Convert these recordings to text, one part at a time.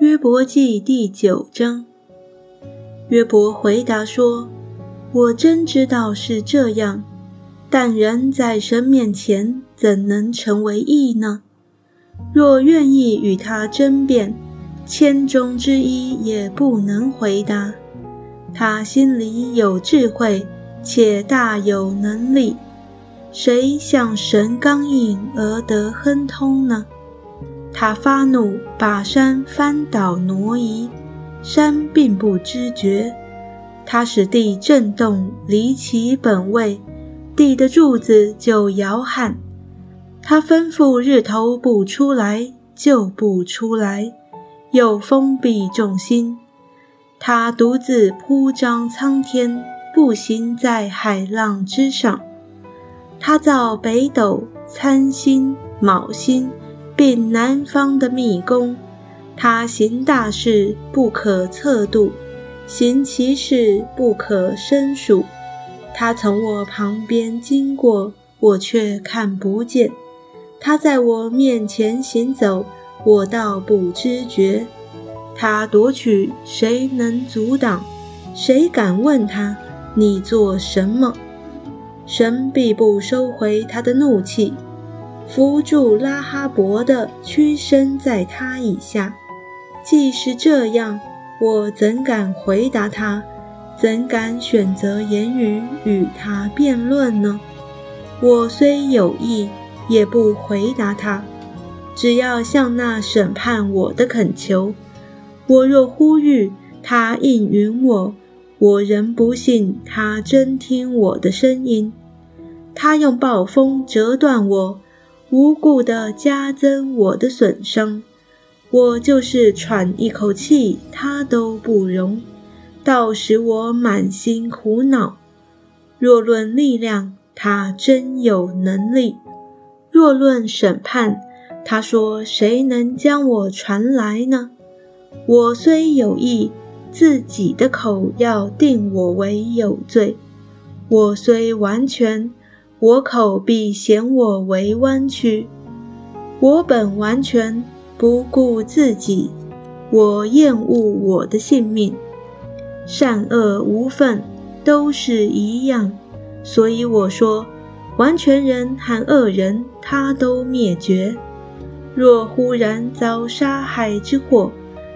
约伯记第九章，约伯回答说：“我真知道是这样，但人在神面前怎能成为义呢？若愿意与他争辩，千中之一也不能回答。他心里有智慧，且大有能力，谁向神刚硬而得亨通呢？”他发怒，把山翻倒挪移，山并不知觉。他使地震动，离其本位，地的柱子就摇撼。他吩咐日头不出来，就不出来，又封闭众心。他独自铺张苍天，步行在海浪之上。他造北斗、参星、昴星。并南方的密宫，他行大事不可测度，行其事不可申数。他从我旁边经过，我却看不见；他在我面前行走，我倒不知觉。他夺取，谁能阻挡？谁敢问他：你做什么？神必不收回他的怒气。扶住拉哈伯的屈身在他以下。既是这样，我怎敢回答他？怎敢选择言语与他辩论呢？我虽有意，也不回答他。只要向那审判我的恳求，我若呼吁他应允我，我仍不信他真听我的声音。他用暴风折断我。无故的加增我的损伤，我就是喘一口气，他都不容，倒使我满心苦恼。若论力量，他真有能力；若论审判，他说谁能将我传来呢？我虽有意，自己的口要定我为有罪；我虽完全。我口必嫌我为弯曲，我本完全不顾自己，我厌恶我的性命，善恶无分，都是一样。所以我说，完全人和恶人，他都灭绝。若忽然遭杀害之祸，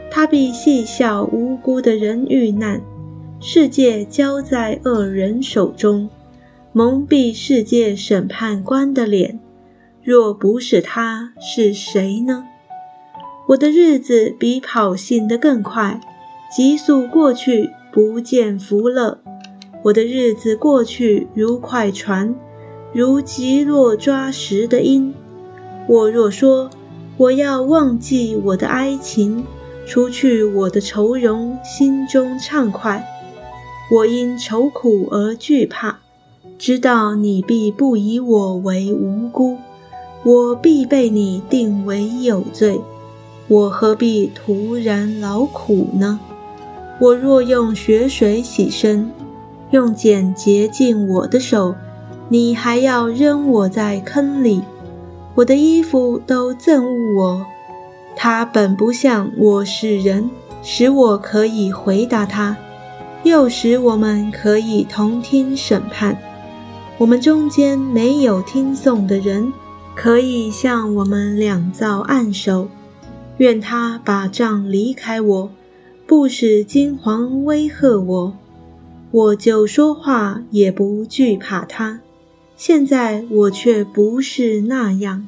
他必细笑无辜的人遇难，世界交在恶人手中。蒙蔽世界审判官的脸，若不是他，是谁呢？我的日子比跑信的更快，急速过去，不见福乐。我的日子过去如快船，如急落抓石的鹰。我若说我要忘记我的哀情，除去我的愁容，心中畅快。我因愁苦而惧怕。知道你必不以我为无辜，我必被你定为有罪，我何必徒然劳苦呢？我若用血水洗身，用碱洁净我的手，你还要扔我在坑里？我的衣服都憎恶我，他本不像我是人，使我可以回答他，又使我们可以同听审判。我们中间没有听颂的人，可以向我们两造暗手。愿他把杖离开我，不使金黄威吓我，我就说话也不惧怕他。现在我却不是那样。